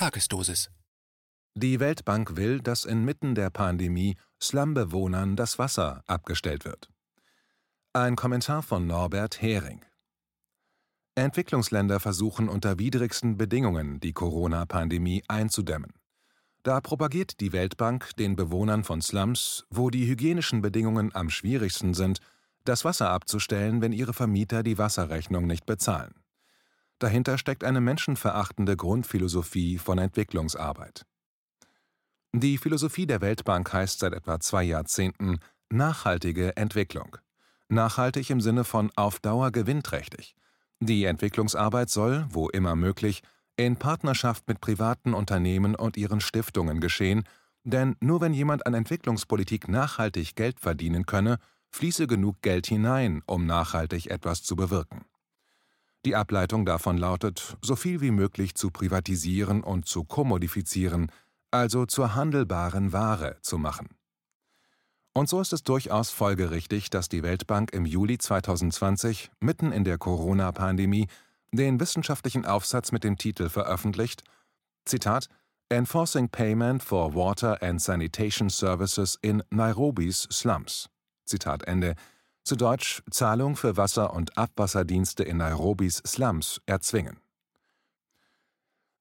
Tagesdosis. Die Weltbank will, dass inmitten der Pandemie Slumbewohnern das Wasser abgestellt wird. Ein Kommentar von Norbert Hering. Entwicklungsländer versuchen unter widrigsten Bedingungen die Corona-Pandemie einzudämmen. Da propagiert die Weltbank den Bewohnern von Slums, wo die hygienischen Bedingungen am schwierigsten sind, das Wasser abzustellen, wenn ihre Vermieter die Wasserrechnung nicht bezahlen. Dahinter steckt eine menschenverachtende Grundphilosophie von Entwicklungsarbeit. Die Philosophie der Weltbank heißt seit etwa zwei Jahrzehnten nachhaltige Entwicklung. Nachhaltig im Sinne von auf Dauer gewinnträchtig. Die Entwicklungsarbeit soll, wo immer möglich, in Partnerschaft mit privaten Unternehmen und ihren Stiftungen geschehen, denn nur wenn jemand an Entwicklungspolitik nachhaltig Geld verdienen könne, fließe genug Geld hinein, um nachhaltig etwas zu bewirken. Die Ableitung davon lautet, so viel wie möglich zu privatisieren und zu kommodifizieren, also zur handelbaren Ware zu machen. Und so ist es durchaus folgerichtig, dass die Weltbank im Juli 2020, mitten in der Corona-Pandemie, den wissenschaftlichen Aufsatz mit dem Titel veröffentlicht: Zitat: Enforcing Payment for Water and Sanitation Services in Nairobis Slums. Zitat Ende zu Deutsch Zahlung für Wasser- und Abwasserdienste in Nairobis Slums erzwingen.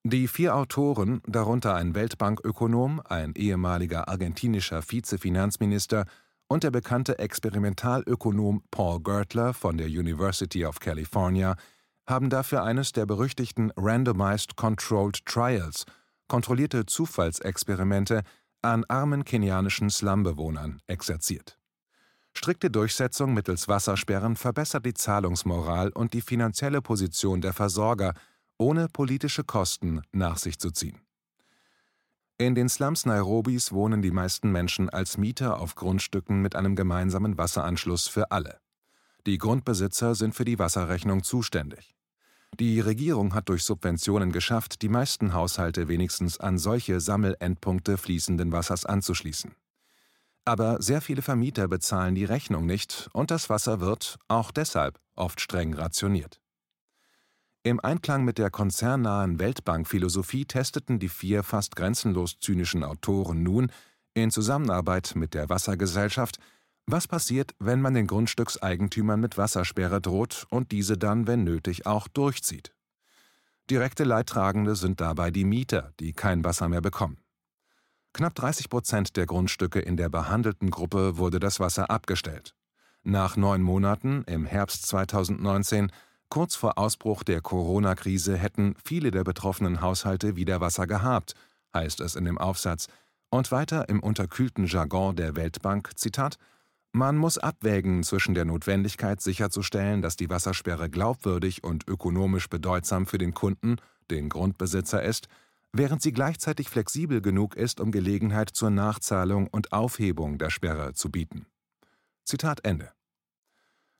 Die vier Autoren, darunter ein Weltbankökonom, ein ehemaliger argentinischer Vizefinanzminister und der bekannte Experimentalökonom Paul Gertler von der University of California, haben dafür eines der berüchtigten Randomized Controlled Trials, kontrollierte Zufallsexperimente, an armen kenianischen Slumbewohnern exerziert Strikte Durchsetzung mittels Wassersperren verbessert die Zahlungsmoral und die finanzielle Position der Versorger, ohne politische Kosten nach sich zu ziehen. In den Slums Nairobis wohnen die meisten Menschen als Mieter auf Grundstücken mit einem gemeinsamen Wasseranschluss für alle. Die Grundbesitzer sind für die Wasserrechnung zuständig. Die Regierung hat durch Subventionen geschafft, die meisten Haushalte wenigstens an solche Sammelendpunkte fließenden Wassers anzuschließen aber sehr viele Vermieter bezahlen die Rechnung nicht und das Wasser wird, auch deshalb, oft streng rationiert. Im Einklang mit der konzernnahen Weltbank-Philosophie testeten die vier fast grenzenlos zynischen Autoren nun, in Zusammenarbeit mit der Wassergesellschaft, was passiert, wenn man den Grundstückseigentümern mit Wassersperre droht und diese dann, wenn nötig, auch durchzieht. Direkte Leidtragende sind dabei die Mieter, die kein Wasser mehr bekommen. Knapp 30 Prozent der Grundstücke in der behandelten Gruppe wurde das Wasser abgestellt. Nach neun Monaten, im Herbst 2019, kurz vor Ausbruch der Corona-Krise, hätten viele der betroffenen Haushalte wieder Wasser gehabt, heißt es in dem Aufsatz. Und weiter im unterkühlten Jargon der Weltbank: Zitat, Man muss abwägen zwischen der Notwendigkeit sicherzustellen, dass die Wassersperre glaubwürdig und ökonomisch bedeutsam für den Kunden, den Grundbesitzer ist, während sie gleichzeitig flexibel genug ist, um Gelegenheit zur Nachzahlung und Aufhebung der Sperre zu bieten. Zitat Ende.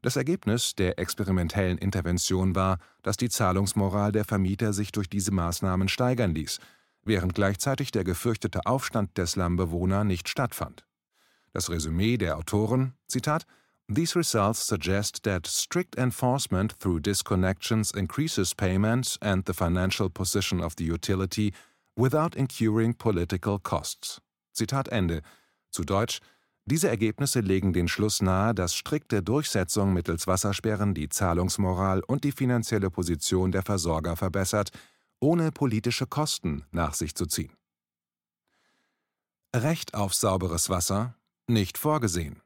Das Ergebnis der experimentellen Intervention war, dass die Zahlungsmoral der Vermieter sich durch diese Maßnahmen steigern ließ, während gleichzeitig der gefürchtete Aufstand der Slumbewohner nicht stattfand. Das Resümee der Autoren, Zitat, These results suggest that strict enforcement through disconnections increases payment and the financial position of the utility without incurring political costs. Zitat Ende. Zu Deutsch: Diese Ergebnisse legen den Schluss nahe, dass strikte Durchsetzung mittels Wassersperren die Zahlungsmoral und die finanzielle Position der Versorger verbessert, ohne politische Kosten nach sich zu ziehen. Recht auf sauberes Wasser nicht vorgesehen.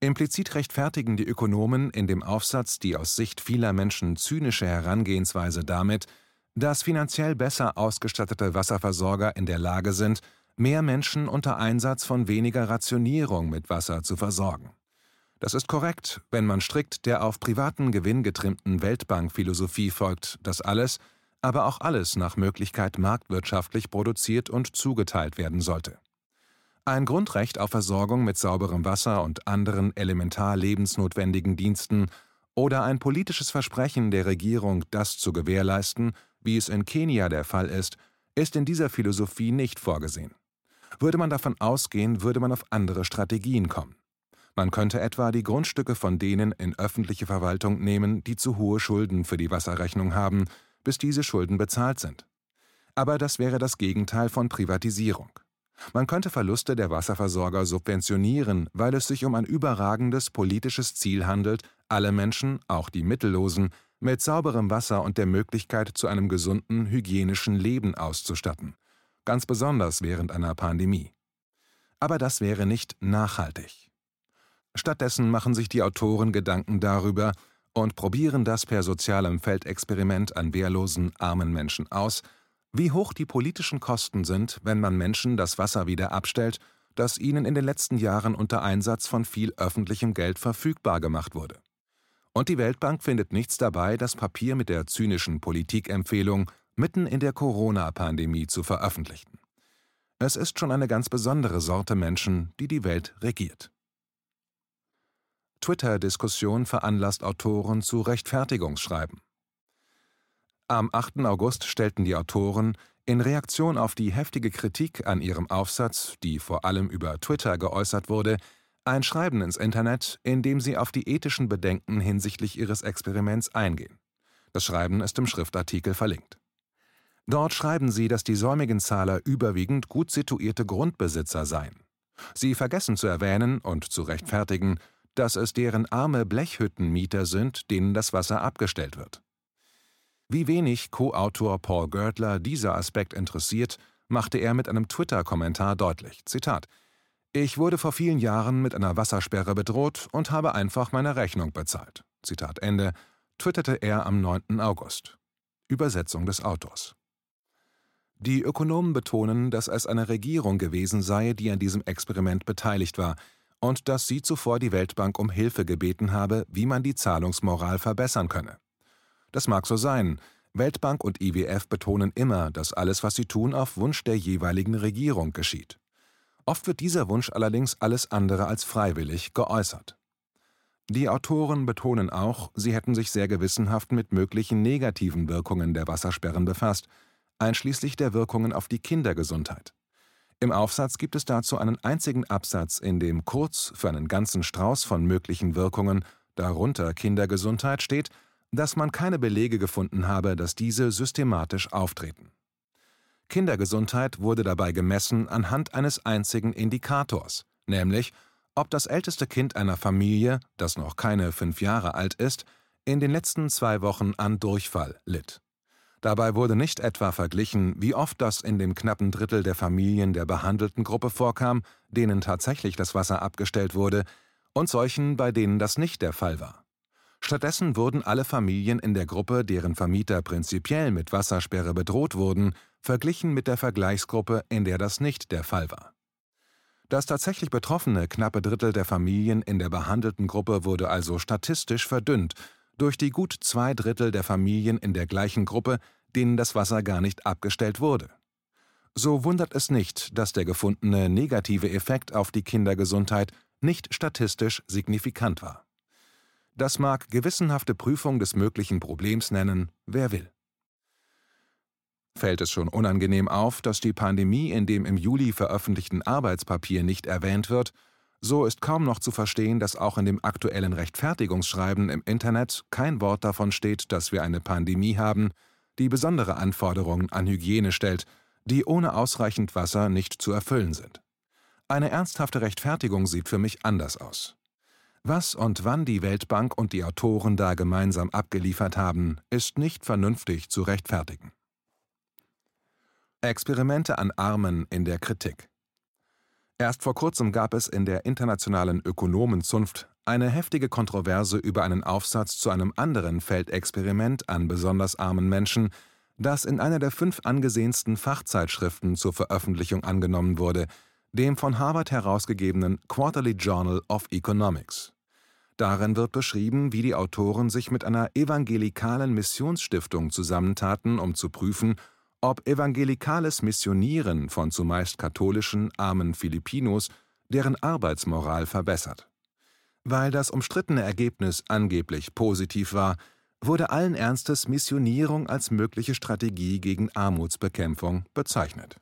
Implizit rechtfertigen die Ökonomen in dem Aufsatz die aus Sicht vieler Menschen zynische Herangehensweise damit, dass finanziell besser ausgestattete Wasserversorger in der Lage sind, mehr Menschen unter Einsatz von weniger Rationierung mit Wasser zu versorgen. Das ist korrekt, wenn man strikt der auf privaten Gewinn getrimmten Weltbank-Philosophie folgt, dass alles, aber auch alles nach Möglichkeit marktwirtschaftlich produziert und zugeteilt werden sollte. Ein Grundrecht auf Versorgung mit sauberem Wasser und anderen elementar lebensnotwendigen Diensten oder ein politisches Versprechen der Regierung, das zu gewährleisten, wie es in Kenia der Fall ist, ist in dieser Philosophie nicht vorgesehen. Würde man davon ausgehen, würde man auf andere Strategien kommen. Man könnte etwa die Grundstücke von denen in öffentliche Verwaltung nehmen, die zu hohe Schulden für die Wasserrechnung haben, bis diese Schulden bezahlt sind. Aber das wäre das Gegenteil von Privatisierung. Man könnte Verluste der Wasserversorger subventionieren, weil es sich um ein überragendes politisches Ziel handelt, alle Menschen, auch die Mittellosen, mit sauberem Wasser und der Möglichkeit zu einem gesunden, hygienischen Leben auszustatten, ganz besonders während einer Pandemie. Aber das wäre nicht nachhaltig. Stattdessen machen sich die Autoren Gedanken darüber und probieren das per sozialem Feldexperiment an wehrlosen, armen Menschen aus, wie hoch die politischen Kosten sind, wenn man Menschen das Wasser wieder abstellt, das ihnen in den letzten Jahren unter Einsatz von viel öffentlichem Geld verfügbar gemacht wurde. Und die Weltbank findet nichts dabei, das Papier mit der zynischen Politikempfehlung mitten in der Corona-Pandemie zu veröffentlichen. Es ist schon eine ganz besondere Sorte Menschen, die die Welt regiert. Twitter-Diskussion veranlasst Autoren zu Rechtfertigungsschreiben. Am 8. August stellten die Autoren in Reaktion auf die heftige Kritik an ihrem Aufsatz, die vor allem über Twitter geäußert wurde, ein Schreiben ins Internet, in dem sie auf die ethischen Bedenken hinsichtlich ihres Experiments eingehen. Das Schreiben ist im Schriftartikel verlinkt. Dort schreiben sie, dass die säumigen Zahler überwiegend gut situierte Grundbesitzer seien. Sie vergessen zu erwähnen und zu rechtfertigen, dass es deren arme Blechhüttenmieter sind, denen das Wasser abgestellt wird. Wie wenig Co-Autor Paul Görtler dieser Aspekt interessiert, machte er mit einem Twitter-Kommentar deutlich. Zitat: Ich wurde vor vielen Jahren mit einer Wassersperre bedroht und habe einfach meine Rechnung bezahlt. Zitat Ende, twitterte er am 9. August. Übersetzung des Autors. Die Ökonomen betonen, dass es eine Regierung gewesen sei, die an diesem Experiment beteiligt war, und dass sie zuvor die Weltbank um Hilfe gebeten habe, wie man die Zahlungsmoral verbessern könne. Das mag so sein. Weltbank und IWF betonen immer, dass alles, was sie tun, auf Wunsch der jeweiligen Regierung geschieht. Oft wird dieser Wunsch allerdings alles andere als freiwillig geäußert. Die Autoren betonen auch, sie hätten sich sehr gewissenhaft mit möglichen negativen Wirkungen der Wassersperren befasst, einschließlich der Wirkungen auf die Kindergesundheit. Im Aufsatz gibt es dazu einen einzigen Absatz, in dem kurz für einen ganzen Strauß von möglichen Wirkungen, darunter Kindergesundheit, steht, dass man keine Belege gefunden habe, dass diese systematisch auftreten. Kindergesundheit wurde dabei gemessen anhand eines einzigen Indikators, nämlich ob das älteste Kind einer Familie, das noch keine fünf Jahre alt ist, in den letzten zwei Wochen an Durchfall litt. Dabei wurde nicht etwa verglichen, wie oft das in dem knappen Drittel der Familien der behandelten Gruppe vorkam, denen tatsächlich das Wasser abgestellt wurde, und solchen, bei denen das nicht der Fall war. Stattdessen wurden alle Familien in der Gruppe, deren Vermieter prinzipiell mit Wassersperre bedroht wurden, verglichen mit der Vergleichsgruppe, in der das nicht der Fall war. Das tatsächlich betroffene knappe Drittel der Familien in der behandelten Gruppe wurde also statistisch verdünnt durch die gut zwei Drittel der Familien in der gleichen Gruppe, denen das Wasser gar nicht abgestellt wurde. So wundert es nicht, dass der gefundene negative Effekt auf die Kindergesundheit nicht statistisch signifikant war. Das mag gewissenhafte Prüfung des möglichen Problems nennen, wer will. Fällt es schon unangenehm auf, dass die Pandemie in dem im Juli veröffentlichten Arbeitspapier nicht erwähnt wird, so ist kaum noch zu verstehen, dass auch in dem aktuellen Rechtfertigungsschreiben im Internet kein Wort davon steht, dass wir eine Pandemie haben, die besondere Anforderungen an Hygiene stellt, die ohne ausreichend Wasser nicht zu erfüllen sind. Eine ernsthafte Rechtfertigung sieht für mich anders aus. Was und wann die Weltbank und die Autoren da gemeinsam abgeliefert haben, ist nicht vernünftig zu rechtfertigen. Experimente an Armen in der Kritik Erst vor kurzem gab es in der internationalen Ökonomenzunft eine heftige Kontroverse über einen Aufsatz zu einem anderen Feldexperiment an besonders armen Menschen, das in einer der fünf angesehensten Fachzeitschriften zur Veröffentlichung angenommen wurde, dem von Harvard herausgegebenen Quarterly Journal of Economics. Darin wird beschrieben, wie die Autoren sich mit einer evangelikalen Missionsstiftung zusammentaten, um zu prüfen, ob evangelikales Missionieren von zumeist katholischen, armen Filipinos deren Arbeitsmoral verbessert. Weil das umstrittene Ergebnis angeblich positiv war, wurde allen Ernstes Missionierung als mögliche Strategie gegen Armutsbekämpfung bezeichnet